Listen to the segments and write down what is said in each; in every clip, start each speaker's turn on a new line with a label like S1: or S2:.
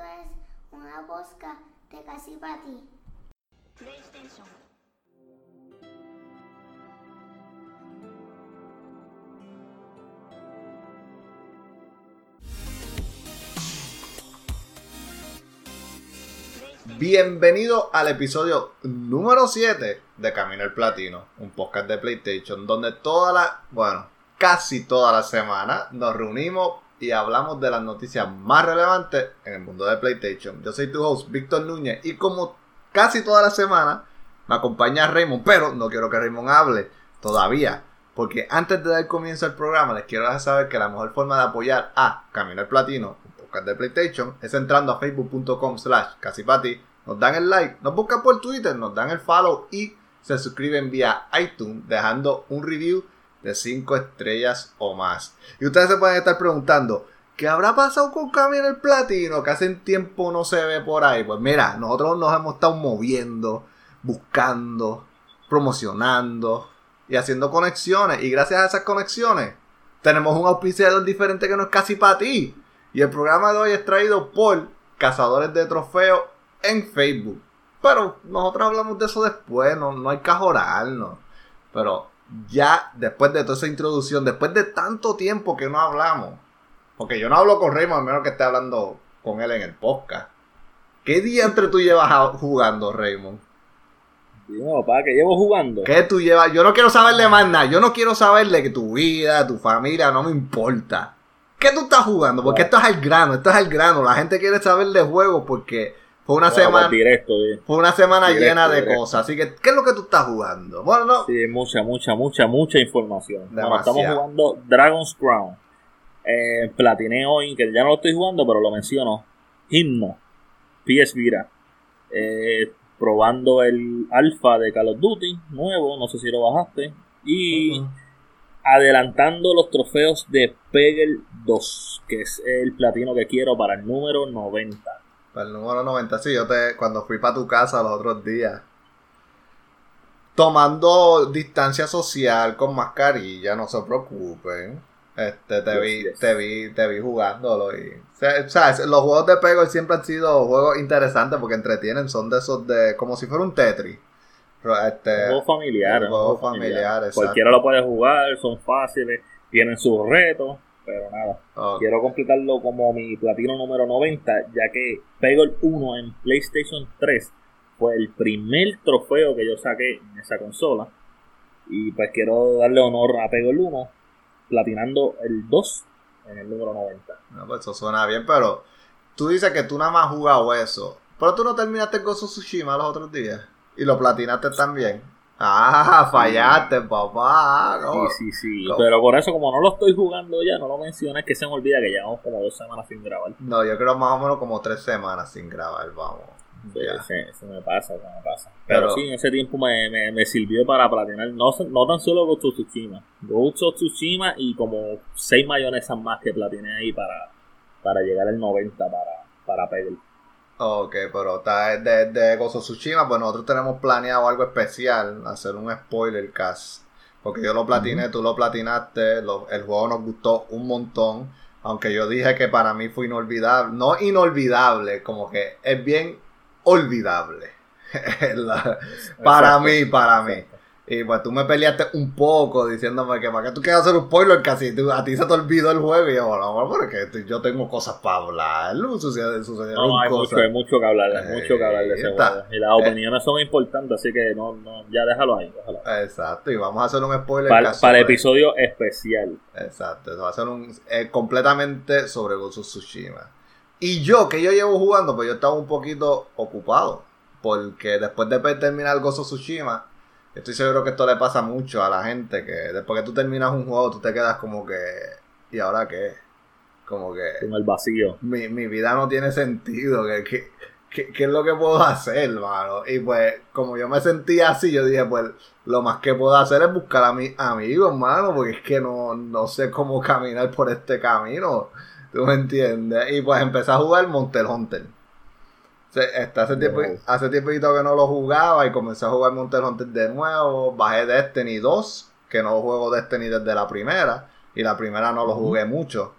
S1: Esto es una bosca de casi para ti. PlayStation.
S2: Bienvenido al episodio número 7 de Camino al Platino, un podcast de PlayStation donde toda la, bueno, casi toda la semana nos reunimos y hablamos de las noticias más relevantes en el mundo de PlayStation. Yo soy tu host, Víctor Núñez, y como casi toda la semana me acompaña Raymond, pero no quiero que Raymond hable todavía. Porque antes de dar comienzo al programa, les quiero dejar saber que la mejor forma de apoyar a Camino al Platino, un podcast de PlayStation, es entrando a facebook.com slash casipati, nos dan el like, nos buscan por Twitter, nos dan el follow y se suscriben vía iTunes dejando un review de 5 estrellas o más. Y ustedes se pueden estar preguntando, ¿qué habrá pasado con Camino el Platino? Que hace tiempo no se ve por ahí. Pues mira, nosotros nos hemos estado moviendo, buscando, promocionando y haciendo conexiones. Y gracias a esas conexiones, tenemos un auspiciador diferente que no es casi para ti. Y el programa de hoy es traído por Cazadores de Trofeos en Facebook. Pero nosotros hablamos de eso después, no, no hay que ajorarnos. Pero ya después de toda esa introducción, después de tanto tiempo que no hablamos, porque yo no hablo con Raymond, a menos que esté hablando con él en el podcast. ¿Qué día entre tú llevas jugando, Raymond?
S3: No, papá, que llevo jugando.
S2: ¿Qué tú llevas? Yo no quiero saberle más nada. Yo no quiero saberle que tu vida, tu familia, no me importa. ¿Qué tú estás jugando? Porque esto es al grano, esto es al grano. La gente quiere saber de juegos porque fue una semana.
S3: Directo,
S2: fue una semana llena de cosas. Así que, ¿qué es lo que tú estás jugando? Bueno, no.
S3: Sí, mucha, mucha, mucha, mucha información. estamos jugando Dragon's Crown. Eh, platiné hoy, que ya no lo estoy jugando, pero lo menciono. Himno. PS Vira. Eh, probando el alfa de Call of Duty nuevo, no sé si lo bajaste. Y adelantando los trofeos de Pegel 2, que es el platino que quiero para el número 90.
S2: Para el número 90, sí, yo te, cuando fui para tu casa los otros días, tomando distancia social con mascarilla, no se preocupen. Este, te vi, te vi, te vi jugándolo y, o sea, los juegos de Pego siempre han sido juegos interesantes porque entretienen, son de esos de, como si fuera un Tetris.
S3: Este, juegos familiares.
S2: Juegos familiares.
S3: Cualquiera lo puede jugar, son fáciles, tienen sus retos pero nada. Quiero completarlo como mi platino número 90, ya que Peggle 1 en PlayStation 3 fue el primer trofeo que yo saqué en esa consola. Y pues quiero darle honor a Peggle 1, platinando el 2 en el número 90.
S2: No, pues eso suena bien, pero tú dices que tú nada más has jugado eso. Pero tú no terminaste con Tsushima los otros días. Y lo platinaste también. Ah, fallaste, papá.
S3: Sí, sí, sí. Pero por eso, como no lo estoy jugando ya, no lo mencionas, que se me olvida que llevamos como dos semanas sin grabar.
S2: No, yo creo más o menos como tres semanas sin grabar, vamos.
S3: Sí, sí, me pasa, se me pasa. Pero, sí, en ese tiempo me, me, me, sirvió para platinar, no, no tan solo Ghost of Tsushima, Ghost of Tsushima y como seis mayonesas más que platiné ahí para, para llegar al 90 para, para pedir.
S2: Ok, pero está de, de Gozo Tsushima, pues nosotros tenemos planeado algo especial, hacer un spoiler cast. Porque yo lo platiné, tú lo platinaste, el juego nos gustó un montón. Aunque yo dije que para mí fue inolvidable, no inolvidable, como que es bien olvidable. para mí, para mí. Y pues tú me peleaste un poco diciéndome que para que tú quieras hacer un spoiler casi a ti se te olvidó el juego y yo, no, porque yo tengo cosas para hablar, sucede, sucedieron
S3: no, hay
S2: cosas.
S3: Mucho, hay mucho que hablar, hay mucho que hablar de ese juego. Y las opiniones son importantes, así que no, no, ya déjalo ahí, déjalo
S2: Exacto, y vamos a hacer un spoiler
S3: para, para el episodio especial.
S2: Exacto, eso va a ser un eh, completamente sobre Ghost Tsushima. Y yo, que yo llevo jugando, pues yo estaba un poquito ocupado, porque después de terminar Ghost Tsushima Estoy seguro que esto le pasa mucho a la gente, que después que tú terminas un juego, tú te quedas como que, ¿y ahora qué? Como que...
S3: En el vacío.
S2: Mi, vida no tiene sentido, que, ¿qué es lo que puedo hacer, mano? Y pues, como yo me sentía así, yo dije, pues, lo más que puedo hacer es buscar a mis amigos, mano, porque es que no, no sé cómo caminar por este camino. ¿Tú me entiendes? Y pues empecé a jugar Monster Hunter hace, tiempo, hace tiempito que no lo jugaba y comencé a jugar Monster Hunter de nuevo. Bajé Destiny 2, que no juego Destiny desde la primera. Y la primera no lo jugué mucho.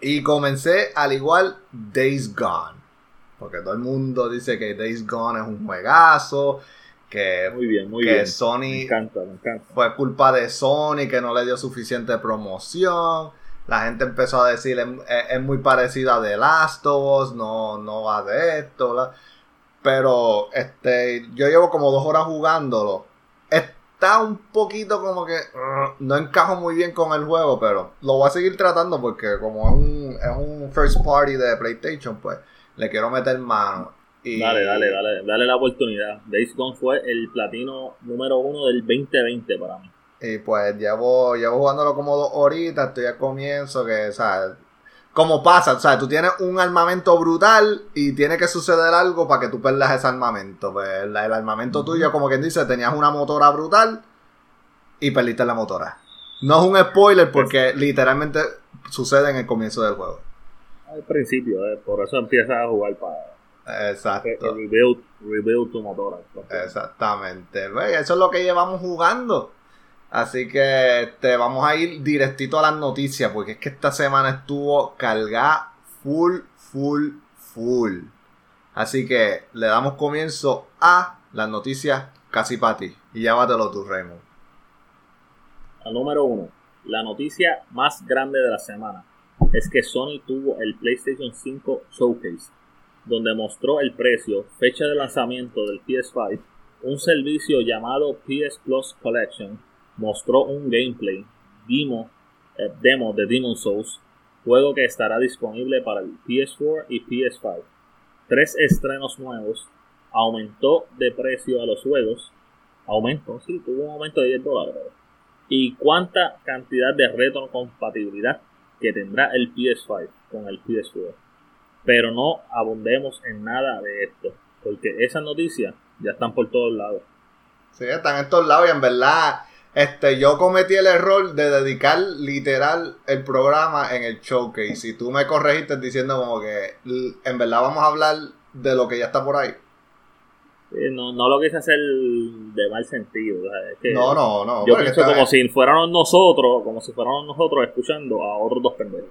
S2: Y comencé al igual Days Gone. Porque todo el mundo dice que Days Gone es un juegazo. Que,
S3: muy bien, muy
S2: que
S3: bien.
S2: Sony
S3: me encanta, me encanta.
S2: fue culpa de Sony que no le dio suficiente promoción. La gente empezó a decir es, muy parecida a The Last of Us, no, no va de esto. Pero este, yo llevo como dos horas jugándolo. Está un poquito como que uh, no encajo muy bien con el juego, pero lo voy a seguir tratando porque como es un, es un first party de PlayStation, pues le quiero meter mano.
S3: Dale, dale, dale, dale la oportunidad. Days Gone fue el platino número uno del 2020 para mí.
S2: Y pues llevo, llevo jugándolo como dos horitas, estoy al comienzo, que, o sea, como pasa, o sea, tú tienes un armamento brutal y tiene que suceder algo para que tú perdas ese armamento. Pues el, el armamento uh -huh. tuyo, como quien dice, tenías una motora brutal y perdiste la motora. No es un spoiler porque es... literalmente sucede en el comienzo del juego.
S3: Al principio, eh, por eso empiezas a jugar para...
S2: Exacto.
S3: Rebuild, rebuild tu motora.
S2: Exactamente. Eso es lo que llevamos jugando. Así que este, vamos a ir directito a las noticias, porque es que esta semana estuvo cargada full, full, full. Así que le damos comienzo a las noticias casi para ti. Y llámatelo tú, Raymond.
S3: La número uno, la noticia más grande de la semana es que Sony tuvo el PlayStation 5 Showcase, donde mostró el precio, fecha de lanzamiento del PS5, un servicio llamado PS Plus Collection, mostró un gameplay demo, eh, de Demon Souls, juego que estará disponible para el PS4 y PS5. Tres estrenos nuevos, aumentó de precio a los juegos, aumentó, sí, tuvo un aumento de 10 dólares. Y cuánta cantidad de retrocompatibilidad que tendrá el PS5 con el PS4. Pero no abundemos en nada de esto, porque esas noticias ya están por todos lados.
S2: Sí, están en todos lados y en verdad este, yo cometí el error de dedicar literal el programa en el showcase. Y tú me corregiste diciendo como que en verdad vamos a hablar de lo que ya está por ahí.
S3: No, no lo quise hacer de mal sentido. Es que
S2: no, no, no.
S3: Yo pienso como si fuéramos nosotros, como si fuéramos nosotros escuchando a otros dos pendejos.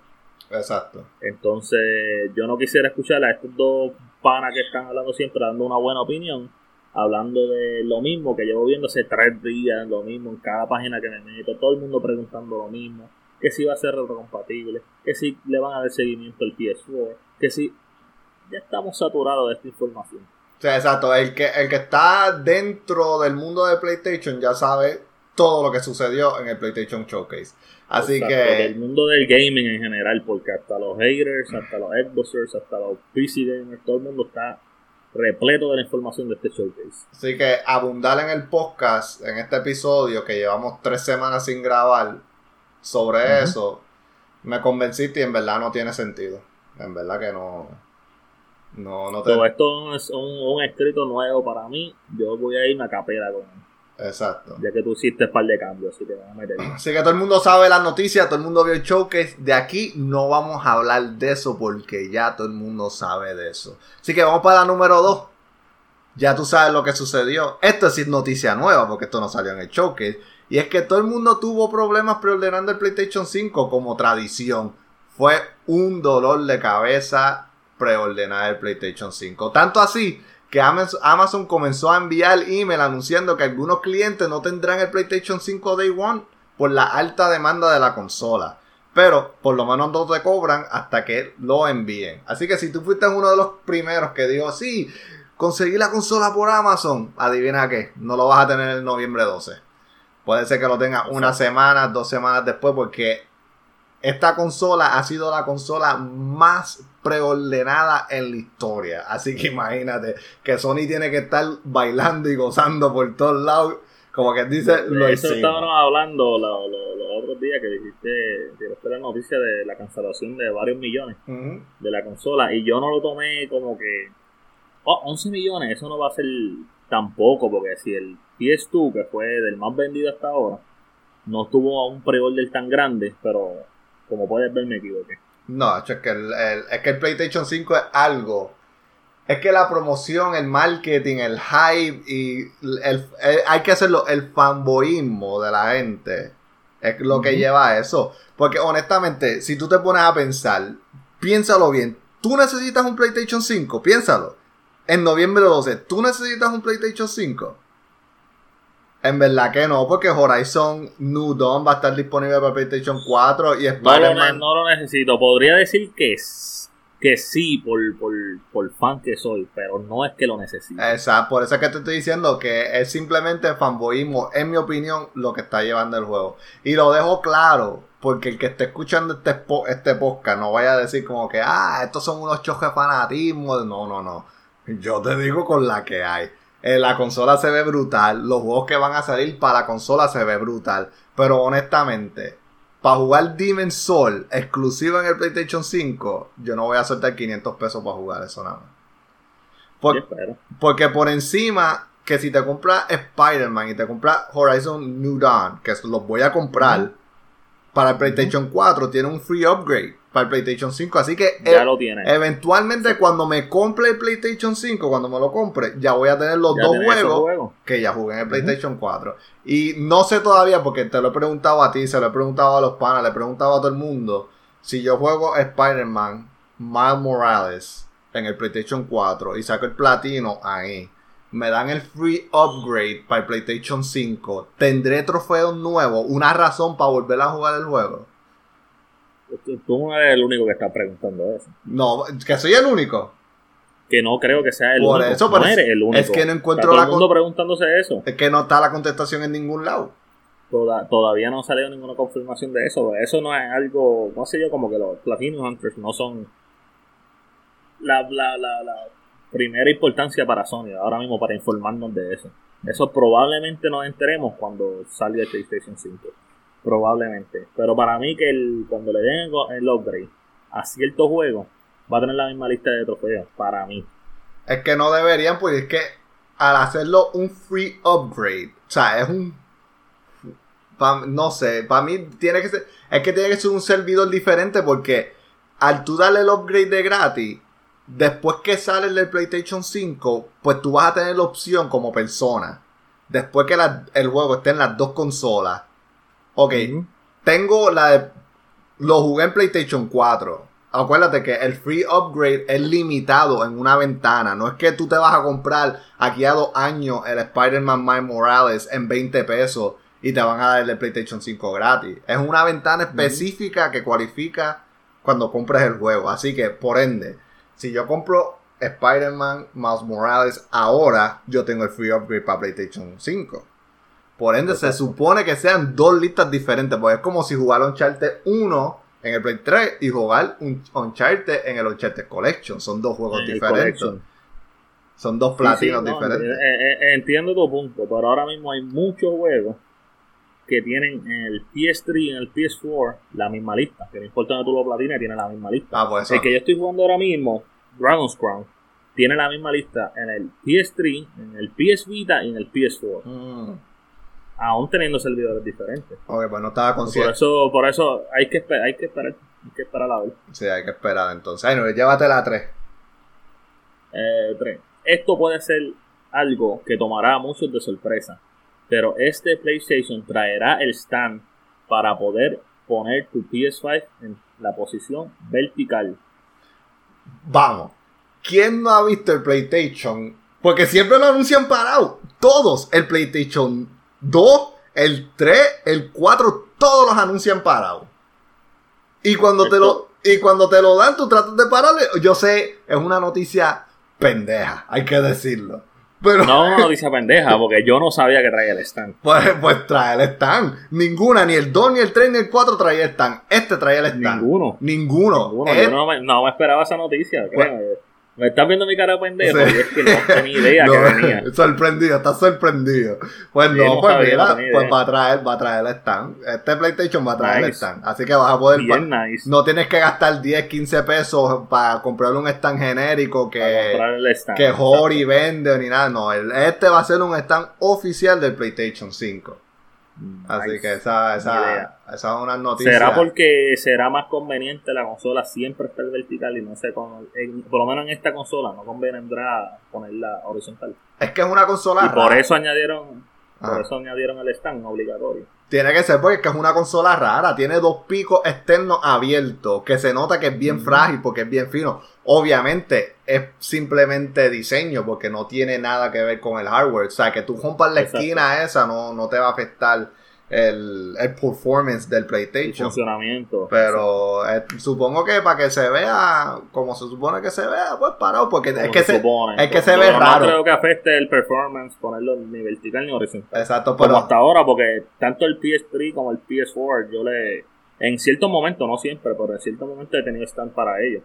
S2: Exacto.
S3: Entonces, yo no quisiera escuchar a estos dos panas que están hablando siempre, dando una buena opinión hablando de lo mismo que llevo viendo hace tres días, lo mismo en cada página que me meto, todo el mundo preguntando lo mismo, que si va a ser retrocompatible, que si le van a dar seguimiento al PS4, que si ya estamos saturados de esta información.
S2: O sea, exacto, el que, el que está dentro del mundo de PlayStation ya sabe todo lo que sucedió en el PlayStation Showcase. Así exacto, que...
S3: El mundo del gaming en general, porque hasta los haters, hasta los Xboxers, hasta los PC gamers, todo el mundo está repleto de la información de este showcase.
S2: Así que abundar en el podcast, en este episodio que llevamos tres semanas sin grabar sobre uh -huh. eso, me convenciste y en verdad no tiene sentido. En verdad que no. No, no
S3: te... Todo esto es un, un, escrito nuevo para mí. Yo voy a irme a capela con
S2: Exacto.
S3: Ya que tú hiciste un par de cambios, así que vamos a meter.
S2: Así que todo el mundo sabe las noticias, todo el mundo vio el showcase. De aquí no vamos a hablar de eso porque ya todo el mundo sabe de eso. Así que vamos para la número 2. Ya tú sabes lo que sucedió. Esto es noticia nueva porque esto no salió en el showcase. Y es que todo el mundo tuvo problemas preordenando el PlayStation 5 como tradición. Fue un dolor de cabeza preordenar el PlayStation 5. Tanto así que Amazon comenzó a enviar email anunciando que algunos clientes no tendrán el PlayStation 5 Day One por la alta demanda de la consola. Pero por lo menos no te cobran hasta que lo envíen. Así que si tú fuiste uno de los primeros que dijo, sí, conseguí la consola por Amazon, adivina qué, no lo vas a tener el noviembre 12. Puede ser que lo tengas una semana, dos semanas después, porque esta consola ha sido la consola más preordenada en la historia. Así que imagínate que Sony tiene que estar bailando y gozando por todos lados. Como que dice,
S3: lo Eso hicimos. estábamos hablando los lo, lo otros días que dijiste, que la noticia de la cancelación de varios millones uh -huh. de la consola. Y yo no lo tomé como que, oh, 11 millones, eso no va a ser tampoco, porque si el PS2, que fue del más vendido hasta ahora, no tuvo un pre-order tan grande, pero como puedes ver me equivoqué.
S2: No, es que el, el, es que el PlayStation 5 es algo. Es que la promoción, el marketing, el hype y el, hay que hacerlo, el fanboyismo de la gente es lo que uh -huh. lleva a eso. Porque honestamente, si tú te pones a pensar, piénsalo bien. ¿Tú necesitas un PlayStation 5? Piénsalo. En noviembre 12, ¿tú necesitas un PlayStation 5? En verdad que no, porque Horizon New Dawn va a estar disponible para PlayStation 4 y
S3: Spider-Man. No, lo necesito. Podría decir que, que sí, por, por, fan que soy, pero no es que lo necesito.
S2: Exacto, por eso es que te estoy diciendo que es simplemente fanboyismo, en mi opinión, lo que está llevando el juego. Y lo dejo claro, porque el que esté escuchando este, este podcast no vaya a decir como que, ah, estos son unos choques fanatismos. No, no, no. Yo te digo con la que hay. Eh, la consola se ve brutal. Los juegos que van a salir para la consola se ve brutal. Pero honestamente, para jugar Demon's Soul exclusivo en el PlayStation 5, yo no voy a soltar 500 pesos para jugar eso nada más. porque por encima, que si te compras Spider-Man y te compras Horizon New Dawn, que los voy a comprar para el PlayStation 4, tiene un free upgrade para el PlayStation 5. Así que
S3: ya lo tiene.
S2: eventualmente cuando me compre el PlayStation 5, cuando me lo compre, ya voy a tener los dos juegos, que ya jugué en el PlayStation 4. Y no sé todavía, porque te lo he preguntado a ti, se lo he preguntado a los panas, le he preguntado a todo el mundo, si yo juego Spider-Man Miles Morales en el PlayStation 4 y saco el platino ahí. Me dan el free upgrade para el PlayStation 5. Tendré trofeos nuevos. Una razón para volver a jugar el juego.
S3: Tú no eres el único que está preguntando eso.
S2: No, que soy el único.
S3: Que no creo que sea el único. Eso, no eres el único.
S2: Es que no encuentro
S3: la mundo preguntándose eso.
S2: Es que no está la contestación en ningún lado.
S3: todavía no ha salido ninguna confirmación de eso. Eso no es algo, no sé yo, como que los Platinum Hunters no son la, la, la, la primera importancia para Sony ahora mismo para informarnos de eso. Eso probablemente nos enteremos cuando salga el PlayStation 5. Probablemente. Pero para mí que el, cuando le den el upgrade a ciertos juegos, va a tener la misma lista de trofeos. Para mí.
S2: Es que no deberían, pues es que al hacerlo un free upgrade, o sea, es un... no sé, para mí tiene que ser... Es que tiene que ser un servidor diferente porque al tú darle el upgrade de gratis, después que sale el PlayStation 5, pues tú vas a tener la opción como persona. Después que el juego esté en las dos consolas Ok, tengo la de... Lo jugué en PlayStation 4. Acuérdate que el free upgrade es limitado en una ventana. No es que tú te vas a comprar aquí a dos años el Spider-Man Miles Morales en 20 pesos y te van a dar el PlayStation 5 gratis. Es una ventana específica que cualifica cuando compres el juego. Así que, por ende, si yo compro Spider-Man Miles Morales ahora, yo tengo el free upgrade para PlayStation 5. Por ende, se supone que sean dos listas diferentes, porque es como si jugar Uncharted 1 en el Play 3 y jugar un Uncharted en el Uncharted Collection. Son dos juegos diferentes. Son dos platinos diferentes.
S3: Eh, eh, eh, entiendo tu punto, pero ahora mismo hay muchos juegos que tienen en el PS3 y en el PS4 la misma lista. Que no importa donde tú lo platines, tiene la misma lista.
S2: Ah, pues
S3: el que yo estoy jugando ahora mismo, Dragon's Crown, tiene la misma lista en el PS3, en el PS Vita y en el PS4 aún teniendo servidores diferentes.
S2: Ok, pues no estaba consciente.
S3: Por eso, por eso hay que esperar, hay que esperar, hay que esperar la vez.
S2: Sí, hay que esperar entonces. Ay, no, llévate la 3.
S3: Eh, 3. Esto puede ser algo que tomará a muchos de sorpresa, pero este PlayStation traerá el stand para poder poner tu PS5 en la posición vertical.
S2: Vamos. ¿Quién no ha visto el PlayStation? Porque siempre lo anuncian parado. Todos. El PlayStation 2, el 3, el 4, todos los anuncian parados. Y cuando te lo y cuando te lo dan, tú tratas de pararle. Yo sé, es una noticia pendeja, hay que decirlo. Pero,
S3: no, una noticia pendeja, porque yo no sabía que traía el stand.
S2: Pues, pues trae el stand. Ninguna, ni el 2, ni el 3, ni el 4 traía el stand. Este traía el stand.
S3: Ninguno.
S2: Ninguno.
S3: Yo no me, no me, esperaba esa noticia. Pues, me estás viendo mi cara pendejo y es que no tenía idea que venía.
S2: Sorprendido, estás sorprendido. Pues no, pues mira, pues va a traer, va a traer el stand. Este PlayStation va a traer el stand. Así que vas a poder. No tienes que gastar 10, 15 pesos para comprar un stand genérico que, que Hori vende ni nada. No, este va a ser un stand oficial del PlayStation 5. Así que esa, esa, esa, es una noticia.
S3: ¿Será porque será más conveniente la consola siempre estar vertical y no sé, con, por lo menos en esta consola no convendrá ponerla horizontal?
S2: Es que es una consola.
S3: Y por eso añadieron, por eso añadieron el stand obligatorio.
S2: Tiene que ser porque es una consola rara. Tiene dos picos externos abiertos. Que se nota que es bien frágil porque es bien fino. Obviamente es simplemente diseño porque no tiene nada que ver con el hardware. O sea, que tú rompas la esquina esa no, no te va a afectar el, el performance del PlayStation.
S3: funcionamiento.
S2: Pero eh, supongo que para que se vea como se supone que se vea, pues parado, porque es que, se, es que se ve raro.
S3: No creo que afecte el performance ponerlo ni vertical ni horizontal.
S2: Exacto,
S3: pero. Como hasta ahora, porque tanto el PS3 como el PS4, yo le. En cierto momento, no siempre, pero en cierto momento he tenido stand para ellos.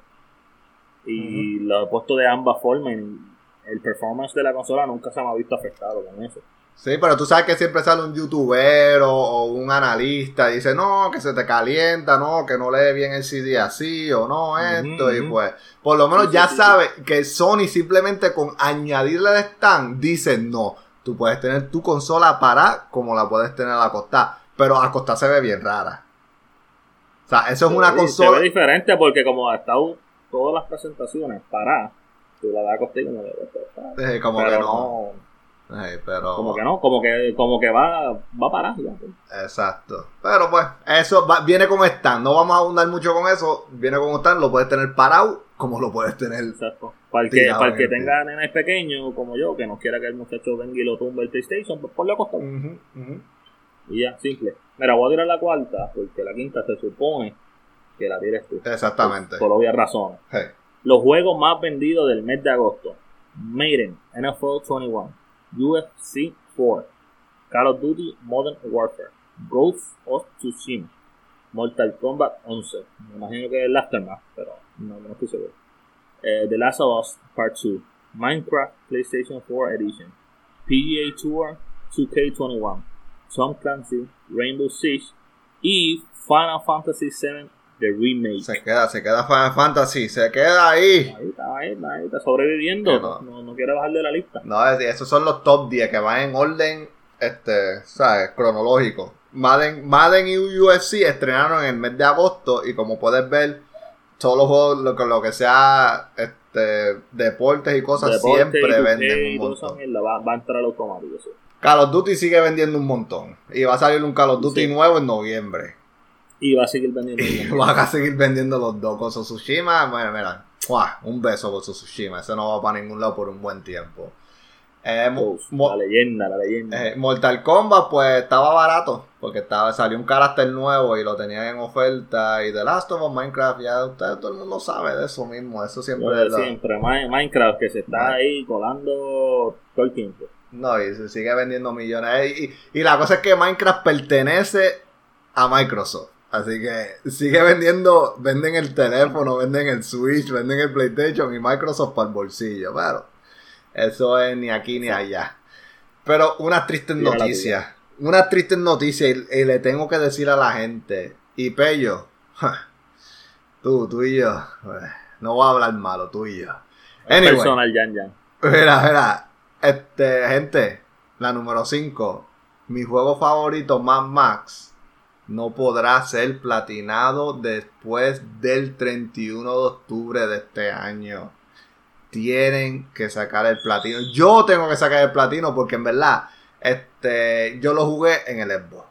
S3: Y lo he puesto de ambas formas. el performance de la consola nunca se me ha visto afectado con eso.
S2: Sí, pero tú sabes que siempre sale un youtuber o, un analista y dice, no, que se te calienta, no, que no lee bien el CD así o no, esto. Y pues, por lo menos ya sabes que Sony simplemente con añadirle el stand dice, no, tú puedes tener tu consola para como la puedes tener acostada. Pero acostada se ve bien rara. O sea, eso es una consola.
S3: Se ve diferente porque como ha estado todas las presentaciones para, tú la das acostada como,
S2: sí, como que no pero...
S3: Como que no, como que, como que va, va a parar.
S2: Exacto. Pero pues, eso viene como stand. No vamos a abundar mucho con eso. Viene como stand, lo puedes tener parado como lo puedes tener.
S3: Exacto. Para el que, para el que tenga nenes pequeños como yo, que no quiera que el muchacho venga y lo tumbe el PlayStation, pues ponle a costar. Y ya, simple. Mira, voy a tirar la cuarta, porque la quinta se supone que la tires tú.
S2: Exactamente.
S3: Por, obvias razones. Los juegos más vendidos del mes de agosto. Maiden, NFL 21. UFC 4, Call of Duty Modern Warfare, Ghost of Tsushima, Mortal Kombat 11, me imagino que el Aftermath, pero no, no estoy. Eh, The Last of Us Part 2, Minecraft PlayStation 4 Edition, PGA Tour 2K21, Tom Clancy, Rainbow Siege y Final Fantasy VII Remake.
S2: Se queda, se queda Final Fantasy, se queda ahí.
S3: Ahí está, ahí está, ahí está sobreviviendo. No. no, quiere bajar de la lista.
S2: No, esos son los top 10 que van en orden, este, ¿sabes? Cronológico. Madden, Madden y UFC estrenaron en el mes de agosto y como puedes ver, todos los juegos, lo, lo que sea este, deportes y cosas, siempre venden un montón.
S3: Va, va, a entrar automático.
S2: Call of Duty sigue vendiendo un montón. Y va a salir un Call of Duty nuevo en noviembre.
S3: Y va a seguir vendiendo.
S2: va a seguir vendiendo los dos. Con Tsushima, bueno, mira, un beso con Tsushima. Ese no va para ningún lado por un buen tiempo.
S3: Eh, la leyenda, la leyenda.
S2: Eh, Mortal Kombat, pues estaba barato. Porque estaba, salió un carácter nuevo y lo tenían en oferta. Y The Last of Us, Minecraft, ya ustedes, todo el mundo sabe de eso mismo. Eso siempre
S3: es. Siempre, Minecraft, que se está ahí colando todo el tiempo.
S2: No, y se sigue vendiendo millones. Y, y la cosa es que Minecraft pertenece a Microsoft. Así que sigue vendiendo, venden el teléfono, venden el Switch, venden el PlayStation y Microsoft para el bolsillo. Pero eso es ni aquí ni allá. Pero una triste noticia. Una triste noticia y, le tengo que decir a la gente. Y Pello, tú, tú y yo. Pues, no voy a hablar malo, tú y yo.
S3: Anyway, personal, Jan Jan.
S2: Mira, mira. Este, gente, la número 5. Mi juego favorito, Mad Max no podrá ser platinado después del 31 de octubre de este año. Tienen que sacar el platino. Yo tengo que sacar el platino porque en verdad este, yo lo jugué en el Xbox.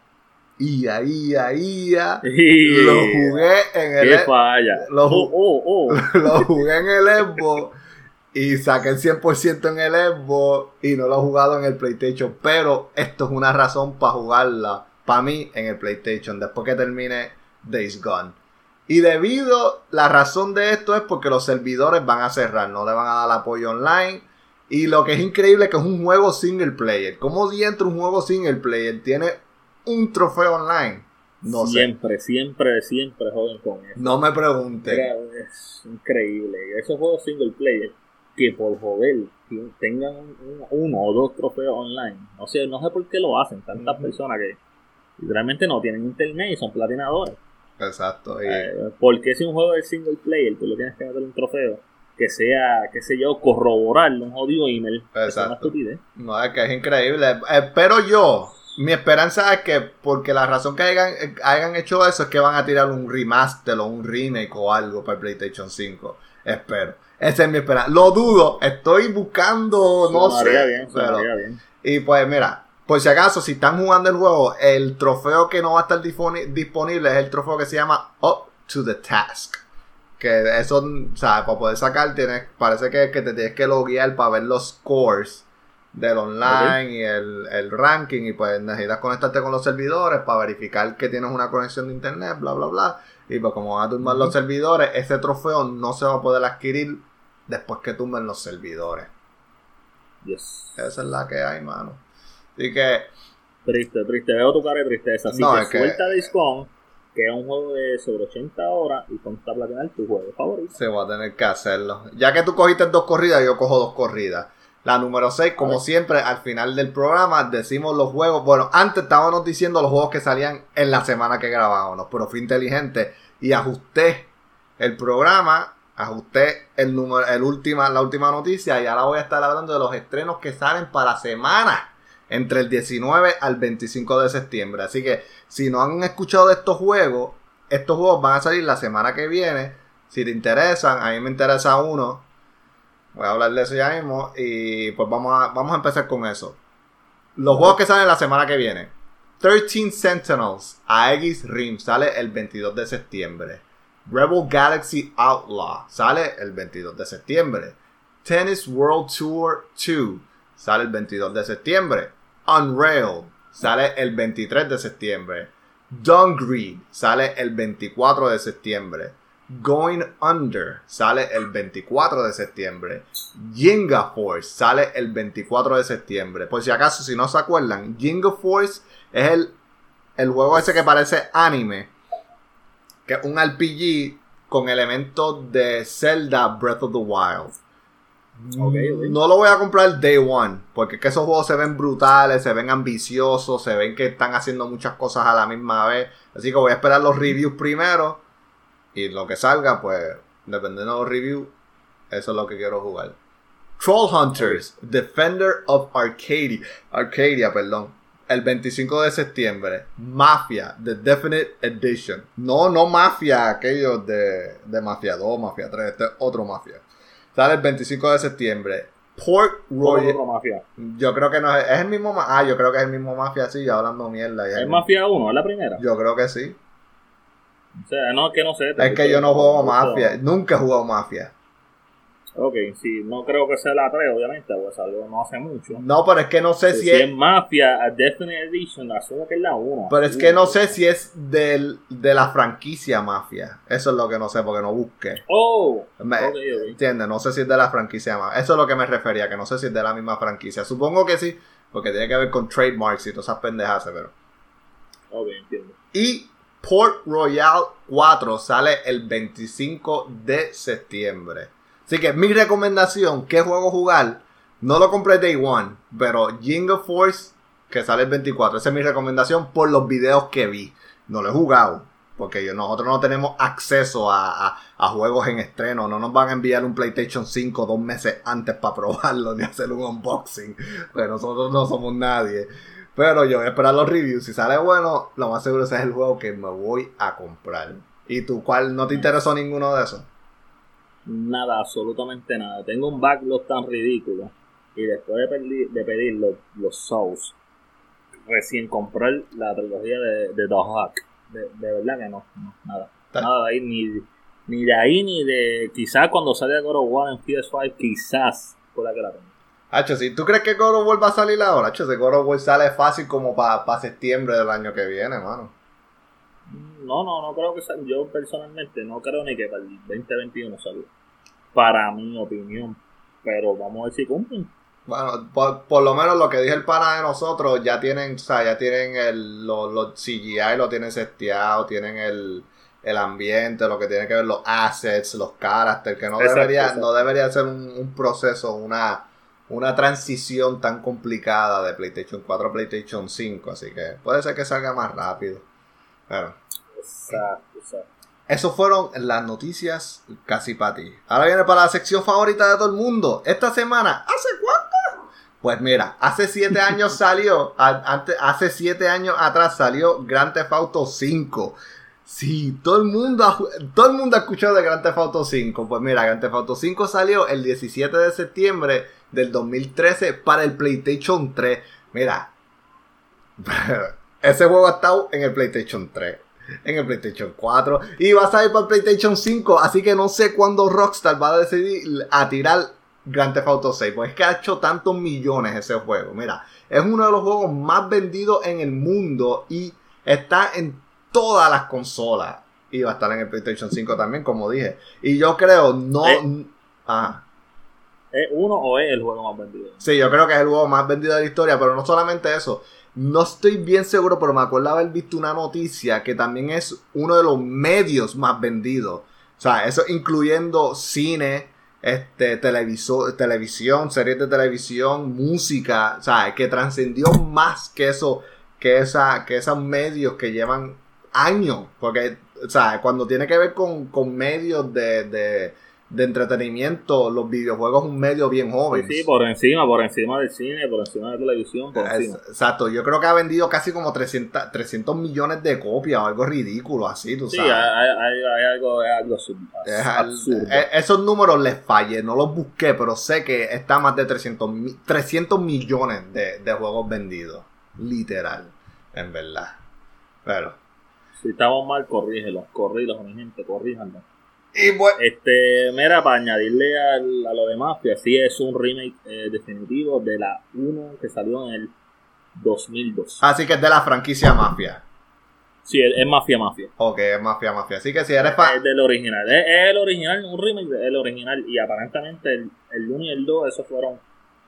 S2: Y ahí, ahí, lo jugué en el
S3: Xbox.
S2: Lo, oh, oh, oh. lo jugué en el Xbox y saqué el 100% en el Xbox y no lo he jugado en el PlayStation. Pero esto es una razón para jugarla para mí en el PlayStation después que termine Days Gone. Y debido, la razón de esto es porque los servidores van a cerrar, no le van a dar apoyo online. Y lo que es increíble es que es un juego single player. ¿Cómo dentro un juego single player tiene un trofeo online?
S3: No siempre, siempre, siempre joden con eso.
S2: No me pregunte.
S3: Es increíble. Esos juegos single player que por joder tengan uno o dos trofeos online. No sé, no sé por qué lo hacen tantas personas que realmente no tienen internet y son platinadores.
S2: Exacto. Y...
S3: Eh, porque si un juego de single player tú le tienes que meter un trofeo que sea, qué sé yo, corroborarlo, un jodido email. Exacto. Es una estupidez.
S2: No, es que es increíble. Espero yo, mi esperanza es que, porque la razón que hayan, hayan hecho eso es que van a tirar un remaster o un remake o algo para el PlayStation 5. Espero. Esa es mi esperanza. Lo dudo, estoy buscando, no sé.
S3: Bien, pero, bien.
S2: Y pues mira, por si acaso, si están jugando el juego, el trofeo que no va a estar disponible es el trofeo que se llama Up to the Task. Que eso, o sea, para poder sacar, tienes, parece que, que te tienes que loguear para ver los scores del online y el, ranking y pues necesitas conectarte con los servidores para verificar que tienes una conexión de internet, bla, bla, bla. Y pues como van a tumbar los servidores, ese trofeo no se va a poder adquirir después que tumben los servidores.
S3: Yes.
S2: Esa es la que hay, mano. Así que...
S3: Triste, triste. Veo tu cara de tristeza. Así no, que, es que suelta Discord que es un juego de sobre 80 horas y con a platinar tu juego favorito.
S2: Se va a tener que hacerlo. Ya que tú cogiste dos corridas, yo cojo dos corridas. La número 6, como siempre, al final del programa decimos los juegos. Bueno, antes estábamos diciendo los juegos que salían en la semana que grabábamos, pero fui inteligente y ajusté el programa, ajusté el número, el última, la última noticia y ahora voy a estar hablando de los estrenos que salen para semana entre el 19 al 25 de septiembre. Así que si no han escuchado de estos juegos, estos juegos van a salir la semana que viene. Si te interesan, a mí me interesa uno Voy a hablar de eso ya mismo. Y pues vamos a, vamos a empezar con eso. Los juegos que salen la semana que viene. 13 Sentinels Aegis Rim sale el 22 de septiembre. Rebel Galaxy Outlaw sale el 22 de septiembre. Tennis World Tour 2 sale el 22 de septiembre. Unrailed sale el 23 de septiembre. Greed sale el 24 de septiembre. Going Under sale el 24 de septiembre. Jinga Force sale el 24 de septiembre. Por si acaso, si no se acuerdan, Jinga Force es el, el juego ese que parece anime. Que es un RPG con elementos de Zelda Breath of the Wild. No lo voy a comprar day one, porque que esos juegos se ven brutales, se ven ambiciosos, se ven que están haciendo muchas cosas a la misma vez. Así que voy a esperar los reviews primero y lo que salga, pues, dependiendo de los reviews, eso es lo que quiero jugar. Troll Hunters, Defender of Arcadia, Arcadia, perdón. El 25 de septiembre, Mafia, The Definite Edition. No, no Mafia, aquellos de, de Mafia 2, Mafia 3, este es otro Mafia. Sale el 25 de septiembre. Port Royal. Yo creo que no es, es el mismo. Ah, yo creo que es el mismo Mafia, sí, hablando mierda.
S3: ¿Es, Mafia 1? ¿Es la primera?
S2: Yo creo que sí.
S3: O sea, no, que no sé.
S2: Es que yo no juego Mafia. Nunca he jugado Mafia.
S3: Ok, sí, no creo que sea la 3, obviamente, pues algo no hace mucho.
S2: No, pero es que no sé si, es...
S3: Mafia, a Definite Edition, asumo que es la 1.
S2: Pero es que no sé si es del, de la franquicia Mafia. Eso es lo que no sé, porque no busqué.
S3: Oh,
S2: ¿Entiendes? No sé si es de la franquicia Mafia. Eso es lo que me refería, que no sé si es de la misma franquicia. Supongo que sí, porque tiene que ver con trademarks y todas esas pendejas, pero...
S3: Ok, entiendo.
S2: Y Port Royal 4 sale el 25 de septiembre. Así que mi recomendación, ¿qué juego jugar? No lo compré Day One, pero Jingle Force, que sale el 24. Esa es mi recomendación por los videos que vi. No lo he jugado, porque nosotros no tenemos acceso a, juegos en estreno. No nos van a enviar un PlayStation 5 dos meses antes para probarlo ni hacer un unboxing. Pues nosotros no somos nadie. Pero yo voy a esperar los reviews. Si sale bueno, lo más seguro es el juego que me voy a comprar. ¿Y tú cuál no te interesó ninguno de esos?
S3: Nada, absolutamente nada. Tengo un backlog tan ridículo. Y después de, pedir, de pedir los, los Souls, recién compré la trilogía de, de Dog De, de, verdad que no, nada. Nada de ahí, ni, ni de ahí, ni de. Quizás cuando salga God of War en PS5, quizás la que la tengo.
S2: Hacho, si tú crees que God of War va a salir ahora, Hacho, ese God of War sale fácil como para septiembre del año que viene, mano.
S3: No, no, no creo que salga. Yo personalmente no creo ni que para el 2021 salga para mi opinión. Pero vamos a ver si cumplen.
S2: Bueno, por, lo menos lo que dije el pana de nosotros, ya tienen, o sea, ya tienen el, los, los CGI, lo tienen seteado, tienen el, el ambiente, lo que tiene que ver los assets, los characters, que no debería, no debería ser un, proceso, una, una transición tan complicada de PlayStation 4 a PlayStation 5, así que puede ser que salga más rápido.
S3: Exacto, exacto.
S2: Eso fueron las noticias casi para ti. Ahora viene para la sección favorita de todo el mundo. Esta semana, ¿hace cuánto? Pues mira, hace siete años salió, hace siete años atrás salió Grand Theft Auto 5. Sí, todo el mundo ha, todo el mundo ha escuchado de Grand Theft Auto 5. Pues mira, Grand Theft Auto 5 salió el 17 de septiembre del 2013 para el PlayStation 3. Mira, ese juego ha estado en el PlayStation 3, en el PlayStation 4 y va a salir para el PlayStation 5. Así que no sé cuándo Rockstar va a decidir a tirar Grand Theft Auto 6. Porque es que ha hecho tantos millones ese juego. Mira, es uno de los juegos más vendidos en el mundo y está en todas las consolas. Y va a estar en el PlayStation 5 también, como dije. Y yo creo, no.
S3: ¿Eh? ¿Es uno o es el juego más vendido?
S2: Sí, yo creo que es el juego más vendido de la historia, pero no solamente eso. No estoy bien seguro, pero me acuerdo haber visto una noticia que también es uno de los medios más vendidos. O sea, eso incluyendo cine, este, televisión, series de televisión, música, o sea, que trascendió más que eso, que esa, que esos medios que llevan años, porque, o sea, cuando tiene que ver con, con medios de de entretenimiento, los videojuegos es un medio bien joven.
S3: Sí, por encima, por encima del cine, por encima de la televisión, por encima.
S2: Exacto, yo creo que ha vendido casi como 300, 300 millones de copias o algo ridículo así, tú sabes.
S3: Sí, hay, algo, algo absurdo.
S2: E, esos números les fallé, no los busqué, pero sé que está más de 300, 300 millones de, de juegos vendidos. Literal, en verdad. Pero...
S3: Si estamos mal, corrígelos, corrígelos, mi gente, corríjanlo. Este, mira, para añadirle a lo de Mafia, sí es un remake eh, definitivo de la 1 que salió en el 2002.
S2: Así que es de la franquicia Mafia.
S3: Sí, es, Mafia Mafia.
S2: Ok, es Mafia Mafia. Así que si eres fan.
S3: Es del original. Es, el original, un remake del original. Y aparentemente el, el 1 y el 2, esos fueron,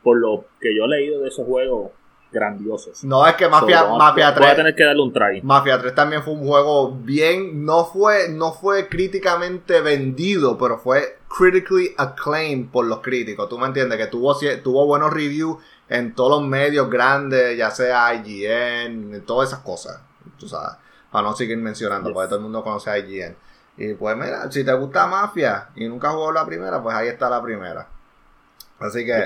S3: por lo que yo he leído de esos juegos, grandiosos.
S2: No, es que Mafia, Mafia 3.
S3: Voy a tener que darle un try.
S2: Mafia 3 también fue un juego bien. No fue, no fue críticamente vendido, pero fue critically acclaimed por los críticos. Tú me entiendes, que tuvo, tuvo buenos reviews en todos los medios grandes, ya sea IGN, todas esas cosas. Tú sabes, para no seguir mencionando, porque todo el mundo conoce a IGN. Y pues mira, si te gusta Mafia y nunca jugó la primera, pues ahí está la primera. Así que,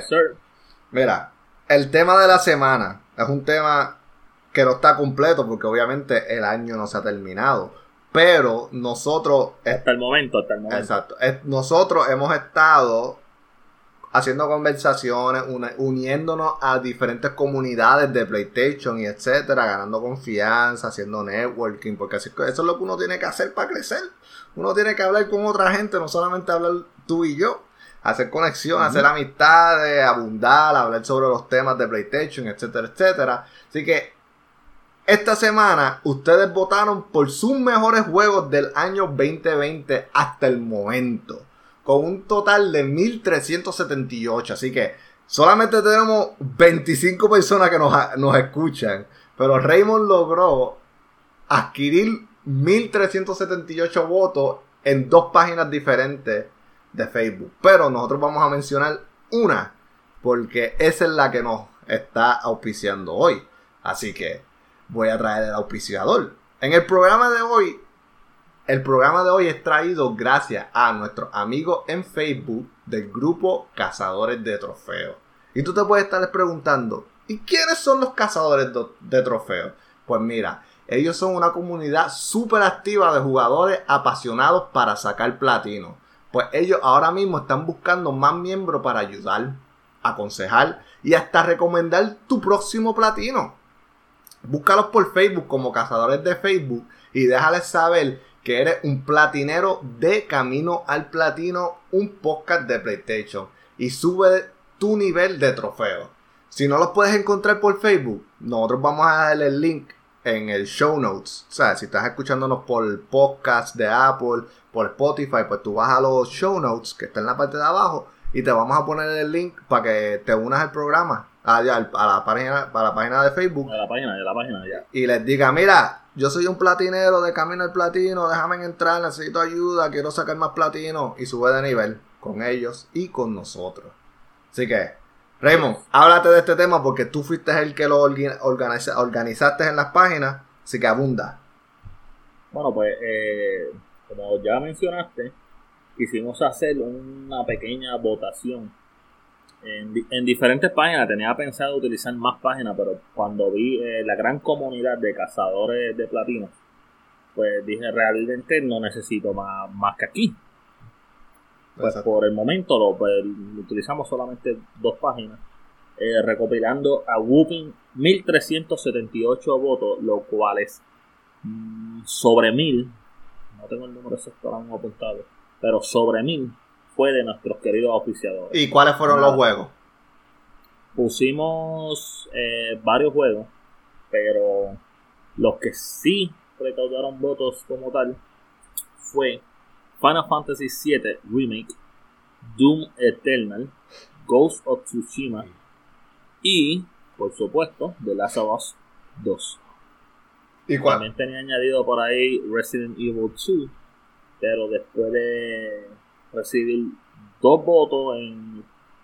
S2: mira, el tema de la semana es un tema que no está completo porque obviamente el año no se ha terminado. Pero nosotros...
S3: Hasta el momento, hasta el momento.
S2: Exacto. Nosotros hemos estado haciendo conversaciones, uniéndonos a diferentes comunidades de PlayStation y etcétera, ganando confianza, haciendo networking, porque eso es lo que uno tiene que hacer para crecer. Uno tiene que hablar con otra gente, no solamente hablar tú y yo hacer conexión, hacer amistades, abundar, hablar sobre los temas de PlayStation, etcétera, etcétera. Así que esta semana ustedes votaron por sus mejores juegos del año 2020 hasta el momento, con un total de 1378. Así que solamente tenemos 25 personas que nos, nos escuchan, pero Raymond logró adquirir 1378 votos en dos páginas diferentes de Facebook. Pero nosotros vamos a mencionar una, porque esa es la que nos está auspiciando hoy. Así que voy a traer el auspiciador. En el programa de hoy, el programa de hoy es traído gracias a nuestros amigos en Facebook del grupo Cazadores de Trofeos. Y tú te puedes estar preguntando, ¿y quiénes son los cazadores de trofeos? Pues mira, ellos son una comunidad súper activa de jugadores apasionados para sacar platino pues ellos ahora mismo están buscando más miembros para ayudar, aconsejar y hasta recomendar tu próximo platino. Búscalos por Facebook como cazadores de Facebook y déjales saber que eres un platinero de Camino al Platino, un podcast de PlayStation y sube tu nivel de trofeo. Si no los puedes encontrar por Facebook, nosotros vamos a darle el link en el show notes. O sea, si estás escuchándonos por podcast de Apple, por Spotify, pues tú vas a los show notes que está en la parte de abajo y te vamos a poner el link para que te unas al programa, allá, a la página, para la página de Facebook.
S3: A la página, a la página, ya.
S2: Y les diga, mira, yo soy un platinero de camino al platino, déjame entrar, necesito ayuda, quiero sacar más platino y sube de nivel con ellos y con nosotros. Así que, Raymond, háblate de este tema porque tú fuiste el que lo organizaste en las páginas, así que abunda.
S3: Bueno, pues eh, como ya mencionaste, quisimos hacer una pequeña votación en, diferentes páginas. Tenía pensado utilizar más páginas, pero cuando vi eh, la gran comunidad de cazadores de platino, pues dije realmente no necesito más, más que aquí. Pues por el momento lo, pues, utilizamos solamente dos páginas, eh, recopilando a Whooping 1378 votos, lo cual es mm, sobre 1000, no tengo el número exacto ahora mismo apuntado, pero sobre 1000 fue de nuestros queridos oficiadores.
S2: ¿Y cuáles fueron los juegos?
S3: Pusimos eh, varios juegos, pero los que sí recaudaron votos como tal fue Final Fantasy VII Remake, Doom Eternal, Ghost of Tsushima y, por supuesto, The Last of Us 2.
S2: ¿Y cuál?
S3: También tenía añadido por ahí Resident Evil 2, pero después de recibir dos votos en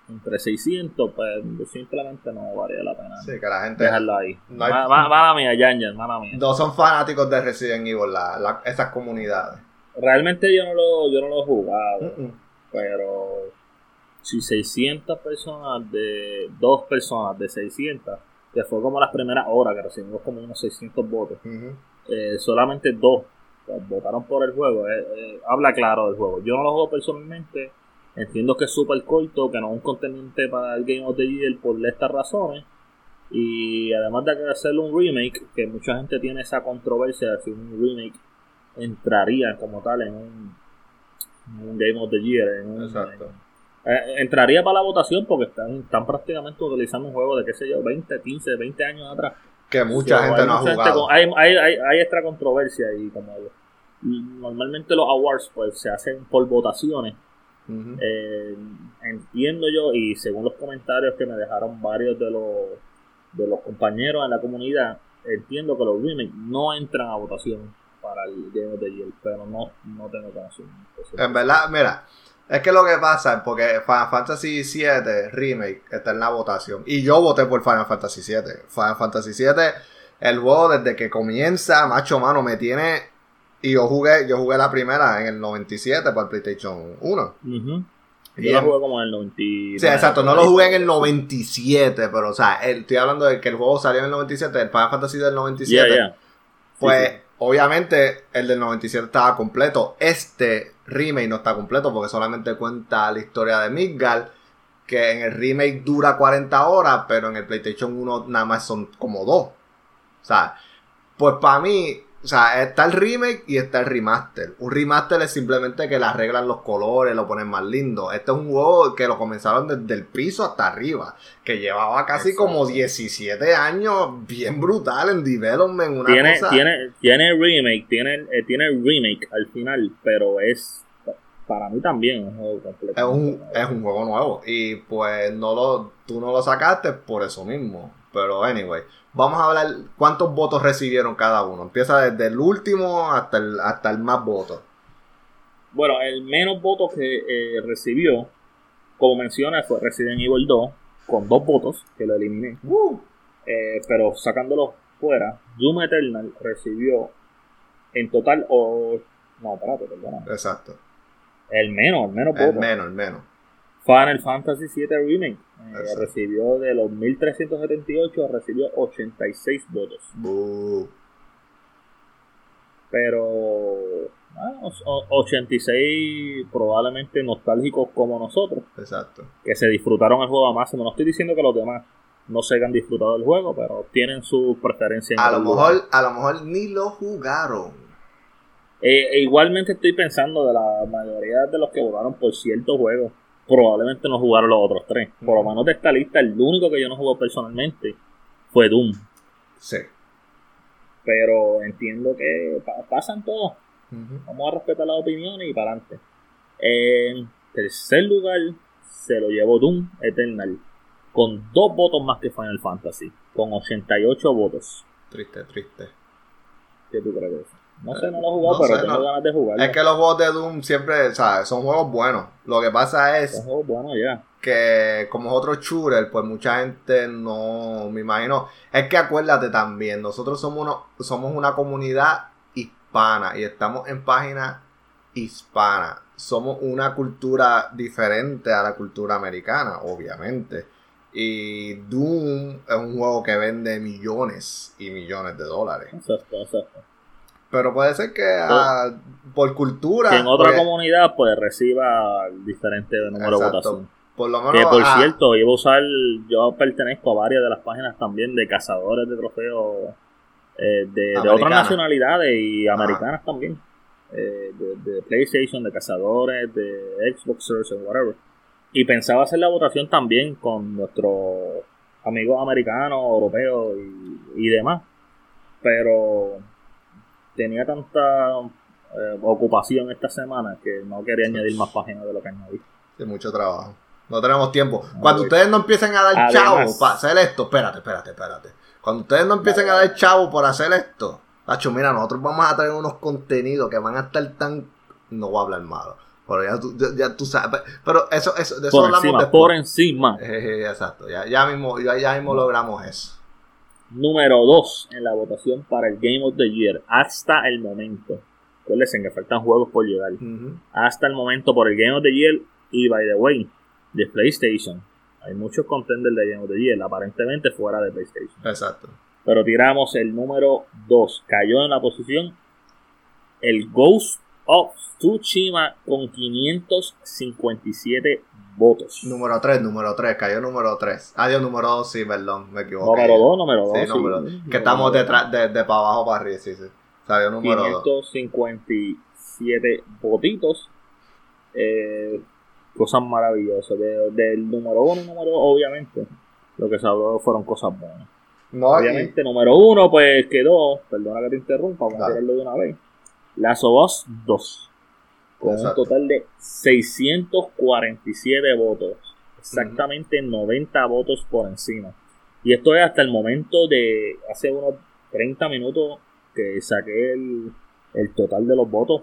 S3: entre 600, pues simplemente no valía la pena.
S2: Sí, que la gente.
S3: Dejarlo ahí. No mala mía, Jan, mala mía.
S2: No son fanáticos de Resident Evil, la, esas comunidades.
S3: Realmente yo no lo, yo no lo he jugado. Pero si 600 personas de. Dos personas de 600, que fue como las primeras horas que recibimos como unos 600 votos, eh, solamente dos pues, votaron por el juego. Eh, eh, habla claro del juego. Yo no lo juego personalmente Entiendo que es súper corto, que no es un contendiente para el Game of the Year por estas razones. Y además de hacerle un remake, que mucha gente tiene esa controversia de si un remake entraría como tal en un, Game of the Year. Exacto. Eh, entraría para la votación porque están, están prácticamente utilizando un juego de, qué sé yo, 20, 15, 20 años atrás.
S2: Que mucha gente no ha jugado.
S3: hay, hay, hay, hay, extra controversia y como normalmente los awards pues se hacen por votaciones eh, entiendo yo, y según los comentarios que me dejaron varios de los, de los compañeros en la comunidad, entiendo que los remakes no entran a votación para el Game of the Year, pero no, no tengo conocimiento.
S2: En verdad, mira, es que lo que pasa es porque Final Fantasy VII Remake está en la votación. Y yo voté por Final Fantasy VII. Final Fantasy VII, el juego desde que comienza, macho mano, me tiene y yo jugué, yo jugué la primera en el 97 para el PlayStation 1.
S3: Yo la jugué como en el 97.
S2: Sí, exacto, no lo jugué en el 97, pero o sea, estoy hablando de que el juego salió en el 97, el Final Fantasy del 97. Pues obviamente el del 97 estaba completo. Este remake no está completo porque solamente cuenta la historia de Midgar. Que en el remake dura 40 horas, pero en el PlayStation 1 nada más son como dos. O sea, pues para mí o sea, está el remake y está el remaster. Un remaster es simplemente que le arreglan los colores, lo ponen más lindo. Este es un juego que lo comenzaron desde el piso hasta arriba. Que llevaba casi como 17 años, bien brutal en development. Una
S3: tiene, tiene, tiene remake, tiene, eh, tiene remake al final, pero es para mí también un juego completo.
S2: Es un, es un juego nuevo. Y pues no lo, tú no lo sacaste por eso mismo. Pero anyway. Vamos a hablar cuántos votos recibieron cada uno. Empieza desde el último hasta el, hasta el más votos.
S3: Bueno, el menos votos que eh, recibió, como mencioné, fue Resident Evil 2, con dos votos, que lo eliminé. Uh. Eh, pero sacándolo fuera, Doom Eternal recibió en total, o... no, espérate, perdona.
S2: Exacto.
S3: El menos, el menos
S2: El menos, el menos.
S3: Final Fantasy VII Remake eh, recibió de los 1378 recibió 86 votos. Pero 86 probablemente nostálgicos como nosotros.
S2: Exacto.
S3: Que se disfrutaron el juego a máximo. No estoy diciendo que los demás no se hayan disfrutado del juego, pero tienen su preferencia.
S2: a lo mejor, a lo mejor ni lo jugaron.
S3: Eh, e igualmente estoy pensando de la mayoría de los que votaron por ciertos juegos probablemente no jugaron los otros tres. Por lo menos de esta lista, el único que yo no jugué personalmente fue Doom.
S2: Sí.
S3: Pero entiendo que pasan todos. Vamos a respetar las opiniones y para adelante. En tercer lugar, se lo llevó Doom Eternal. Con dos votos más que Final Fantasy. Con 88 votos.
S2: Triste, triste.
S3: ¿Qué tú crees? No sé, no lo he jugado, pero tengo ganas de jugar.
S2: Es que los juegos de Doom siempre, sea, son juegos buenos. Lo que pasa es.
S3: Juegos buenos.
S2: Que como es otro shooter, pues mucha gente no. Me imagino. Es que acuérdate también, nosotros somos, uno, somos una comunidad hispana y estamos en páginas hispana. Somos una cultura diferente a la cultura americana, obviamente. Y Doom es un juego que vende millones y millones de dólares.
S3: Exacto, exacto.
S2: Pero puede ser que ah, por cultura.
S3: Que en otra comunidad pues reciba diferente número de votación.
S2: Por lo menos.
S3: Que por cierto, yo, usar, yo pertenezco a varias de las páginas también de cazadores de trofeos eh, de, otras nacionalidades y americanas también. Eh, de, PlayStation, de cazadores, de Xboxers, whatever. Y pensaba hacer la votación también con nuestros amigos americanos, europeos y, y demás. Pero tenía tanta eh, ocupación esta semana que no quería añadir más páginas de lo que añadí.
S2: De mucho trabajo. No tenemos tiempo. Cuando ustedes no empiecen a dar chavo para hacer esto, espérate, espérate, espérate. Cuando ustedes no empiecen a dar chavo por hacer esto, Nacho, mira, nosotros vamos a traer unos contenidos que van a estar tan. No voy a hablar malo. Pero ya tú, ya, tú sabes. Pero eso, eso, de eso
S3: por hablamos encima, Por encima.
S2: Eh, exacto. Ya, ya, mismo, ya, ya mismo logramos eso.
S3: Número 2 en la votación para el Game of the Year. Hasta el momento. Acuérdense que faltan juegos por llegar. Hasta el momento por el Game of the Year. Y by the way, de PlayStation. Hay muchos contenders de Game of the Year, aparentemente fuera de PlayStation.
S2: Exacto.
S3: Pero tiramos el número 2. Cayó en la posición el Ghost of Tsushima con 557 votos.
S2: Número 3, número 3, cayó número 3. Adiós, número 2, sí, perdón, me equivoqué.
S3: Número 2, número 2. Sí,
S2: número Que estamos detrás, de, de, para abajo para arriba, sí, sí. Salió número
S3: 557 votitos. Eh, cosas maravillosas. del número 1 y número 2, obviamente, lo que se habló fueron cosas buenas. obviamente, número 1, pues quedó, perdona que te interrumpa, vamos a tirarlo de una vez. Last of 2 con un total de 647 votos. Exactamente 90 votos por encima. Y esto es hasta el momento de hace unos 30 minutos que saqué el, total de los votos.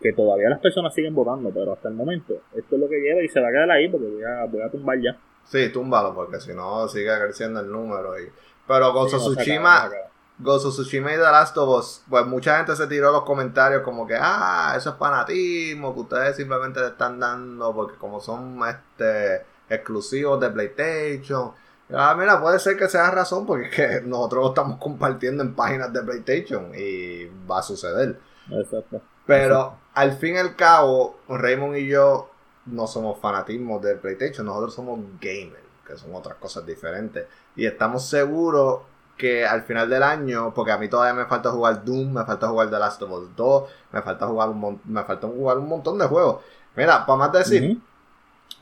S3: Que todavía las personas siguen votando, pero hasta el momento esto es lo que lleva y se va a quedar ahí porque voy a, voy a tumbar ya.
S2: Sí, túmbalo porque si no sigue creciendo el número. Y... Pero con Tsushima, Gozo Tsushima y The Last of Us, pues mucha gente se tiró los comentarios como que, ah, eso es fanatismo, que ustedes simplemente le están dando porque como son este exclusivos de PlayStation. Ah, mira, puede ser que sea razón porque es que nosotros lo estamos compartiendo en páginas de PlayStation y va a suceder.
S3: Exacto.
S2: Pero al fin y al cabo, Raymond y yo no somos fanatismos de PlayStation, nosotros somos gamers, que son otras cosas diferentes. Y estamos seguros que al final del año, porque a mí todavía me falta jugar Doom, me falta jugar The Last of Us 2, me falta jugar un, me falta jugar un montón de juegos. Mira, para más decir,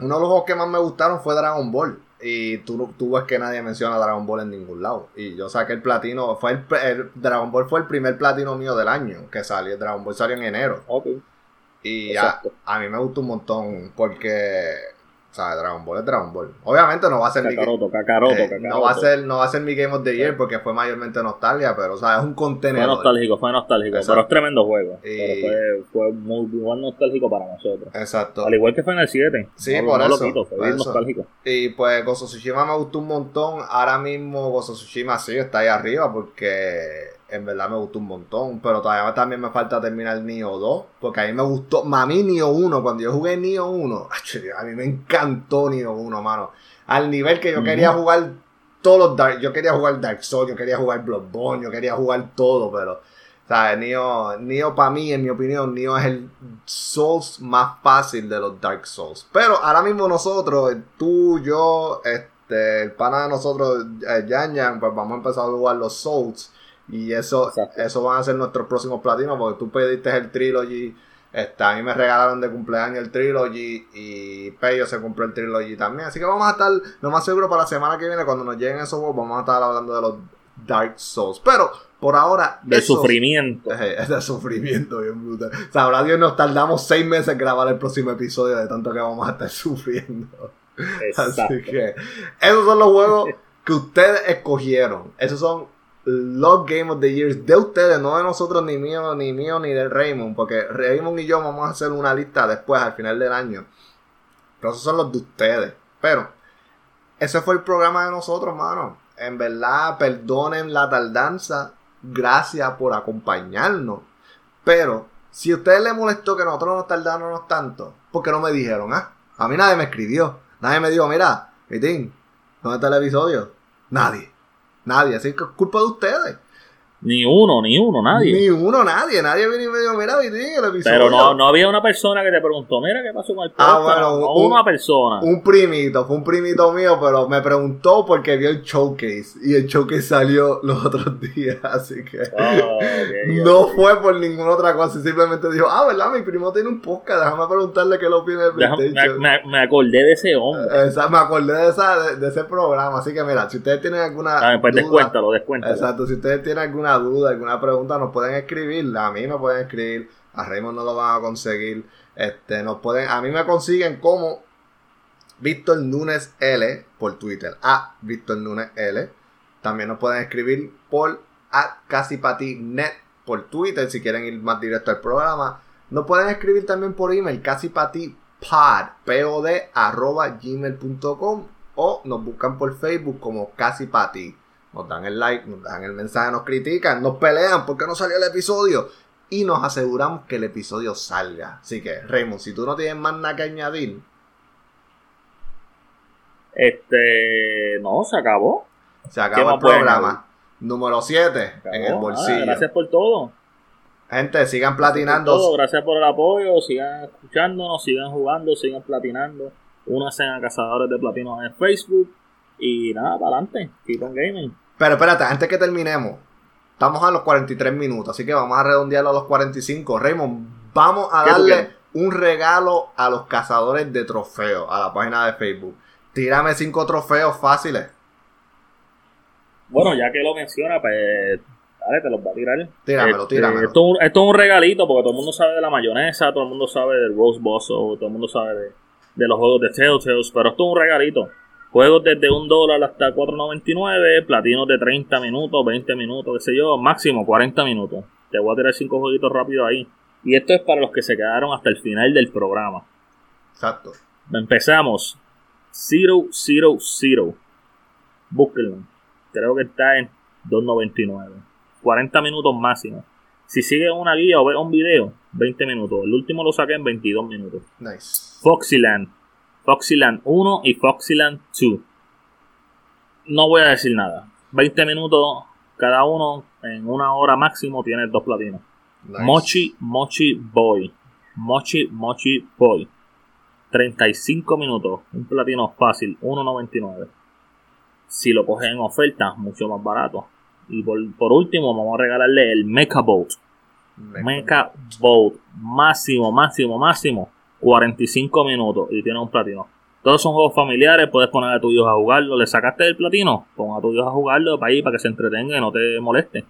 S2: uno de los juegos que más me gustaron fue Dragon Ball. Y tú, tú ves que nadie menciona Dragon Ball en ningún lado. Y yo saqué el platino, fue el, Dragon Ball fue el primer platino mío del año que salió. Dragon Ball salió en enero. Y a, a mí me gustó un montón porque sea, Dragon Ball es Dragon Ball. Obviamente no va a ser
S3: mi eh,
S2: No va a ser, no va a ser mi Game of the Year porque fue mayormente nostalgia, pero o sea, es un contenedor.
S3: Fue nostálgico, fue nostálgico, pero es tremendo juego. fue, fue muy, muy nostálgico para nosotros.
S2: Exacto.
S3: Al igual que fue en el 7.
S2: Sí, por, eso, fue nostálgico. Y pues Gozo Tsushima me gustó un montón. Ahora mismo Gozo Tsushima sí está ahí arriba porque en verdad me gustó un montón. Pero todavía también me falta terminar Nioh 2. Porque a mí me gustó. Mami Nioh 1. Cuando yo jugué Nioh 1. A mí me encantó Nioh 1, mano. Al nivel que yo quería jugar todos los Dark. Yo quería jugar Dark Souls. Yo quería jugar Bloodborne. Yo quería jugar todo. Pero. ¿Sabes? Nioh, Nioh para mí, en mi opinión, Nioh es el Souls más fácil de los Dark Souls. Pero ahora mismo nosotros, tú, yo, este, el pana de nosotros, eh, Yan pues vamos a empezar a jugar los Souls. Y eso, eso van a ser nuestros próximos platinos, porque tú pediste el Trilogy. Este, a mí me regalaron de cumpleaños el Trilogy y Peyo se compró el Trilogy también. Así que vamos a estar, lo más seguro, para la semana que viene, cuando nos lleguen esos juegos, vamos a estar hablando de los Dark Souls. Pero por ahora.
S3: De sufrimiento.
S2: Es de sufrimiento, bien brutal. Sabrá Dios, nos tardamos seis meses en grabar el próximo episodio de tanto que vamos a estar sufriendo. Así que, esos son los juegos que ustedes escogieron. Esos son los Game of the Years de ustedes, no de nosotros, ni mío, ni mío, ni de Raymond, porque Raymond y yo vamos a hacer una lista después, al final del año. Pero esos son los de ustedes. Pero, ese fue el programa de nosotros, mano. En verdad, perdonen la tardanza. Gracias por acompañarnos. Pero, si a ustedes les molestó que nosotros nos tardáramos tanto, ¿por qué no me dijeron? Ah? A mí nadie me escribió. Nadie me dijo, mira, Vitín, ¿dónde está el episodio? Nadie. Nadie, así que culpa de ustedes.
S3: Ni uno, ni uno, nadie.
S2: Ni uno, nadie. Nadie vino y me dijo, mira, vi el episodio.
S3: Pero no, no había una persona que te preguntó, mira, ¿qué pasó con el
S2: podcast? Ah, bueno,
S3: no, una persona.
S2: Un primito, fue un primito mío, pero me preguntó porque vio el showcase. Y el showcase salió los otros días, así que...
S3: Oh,
S2: no fue por ninguna otra cosa. Simplemente dijo, ah, ¿verdad? Mi primo tiene un podcast. Déjame preguntarle qué lo opina de
S3: PlayStation. Me, me, acordé de ese hombre.
S2: me acordé de, esa, de, ese programa. Así que mira, si ustedes tienen alguna...
S3: Ah, pues descuéntalo, descuéntalo.
S2: Exacto, si ustedes tienen alguna duda, alguna pregunta nos pueden escribir. A mí me pueden escribir. A Raymond no lo van a conseguir. Este, nos pueden, a mí me consiguen como Víctor Nunes L por Twitter. A Víctor Nunes L. También nos pueden escribir por a casi net por Twitter si quieren ir más directo al programa. Nos pueden escribir también por email casi pod, arroba o nos buscan por Facebook como casi nos dan el like, nos dan el mensaje, nos critican, nos pelean porque no salió el episodio y nos aseguramos que el episodio salga. Así que, Raymond, si tú no tienes más nada que añadir.
S3: Este. No, se acabó.
S2: Se acabó el programa. Número 7 en el bolsillo.
S3: gracias por todo.
S2: Gente, sigan platinando.
S3: Gracias por, el apoyo, sigan escuchándonos, sigan jugando, sigan platinando. Únanse a Cazadores de Platinos en Facebook. Y nada, para adelante. Keep on gaming.
S2: Pero espérate, antes que terminemos, estamos a los 43 minutos, así que vamos a redondearlo a los 45. Raymond, vamos a darle un regalo a los cazadores de trofeos a la página de Facebook. Tírame cinco trofeos fáciles.
S3: Bueno, ya que lo menciona, pues dale, te los va a tirar.
S2: Tíramelo, este, tíramelo.
S3: Esto, es un regalito porque todo el mundo sabe de la mayonesa, todo el mundo sabe del Rose Boss, todo el mundo sabe de, de los juegos de Telltales, pero esto es un regalito. Juegos desde un dólar hasta 4.99, platinos de 30 minutos, 20 minutos, qué sé yo, máximo 40 minutos. Te voy a tirar 5 jueguitos rápido ahí. Y esto es para los que se quedaron hasta el final del programa.
S2: Exacto.
S3: Empezamos. Zero, zero, zero. Búsquenlo. Creo que está en 2.99. 40 minutos máximo. Si sigue una guía o ve un video, 20 minutos. El último lo saqué en 22 minutos.
S2: Nice.
S3: Foxyland. Foxyland 1 y Foxyland 2. No voy a decir nada. 20 minutos cada uno, en una hora máximo tienes dos platinos. Mochi Mochi Boy. Mochi Mochi Boy. 35 minutos, un platino fácil, 1.99. Si lo coges en oferta, mucho más barato. Y por, último, vamos a regalarle el Mecha Boat. Mecha Boat, máximo, máximo, máximo, 45 minutos y tiene un platino. Todos son juegos familiares, puedes poner a tus hijos a jugarlo. ¿Le sacaste el platino? Pon a tus hijos a jugarlo para ahí, para que se entretenga y no te moleste.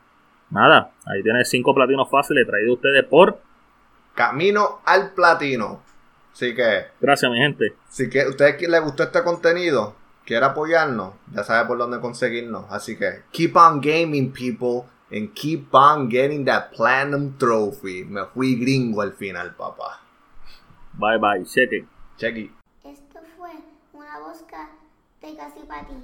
S3: Nada, ahí tienes 5 platinos fáciles traídos ustedes por
S2: Camino al Platino. Así que.
S3: Gracias, mi gente.
S2: Si que a ustedes les gustó este contenido, quiere apoyarnos, ya sabe por dónde conseguirnos. Así que, keep on gaming, people. And keep on getting that Platinum Trophy. Me fui gringo al final, papá.
S3: Bye bye.
S2: Check it.
S1: Esto fue una bosca de casi para ti.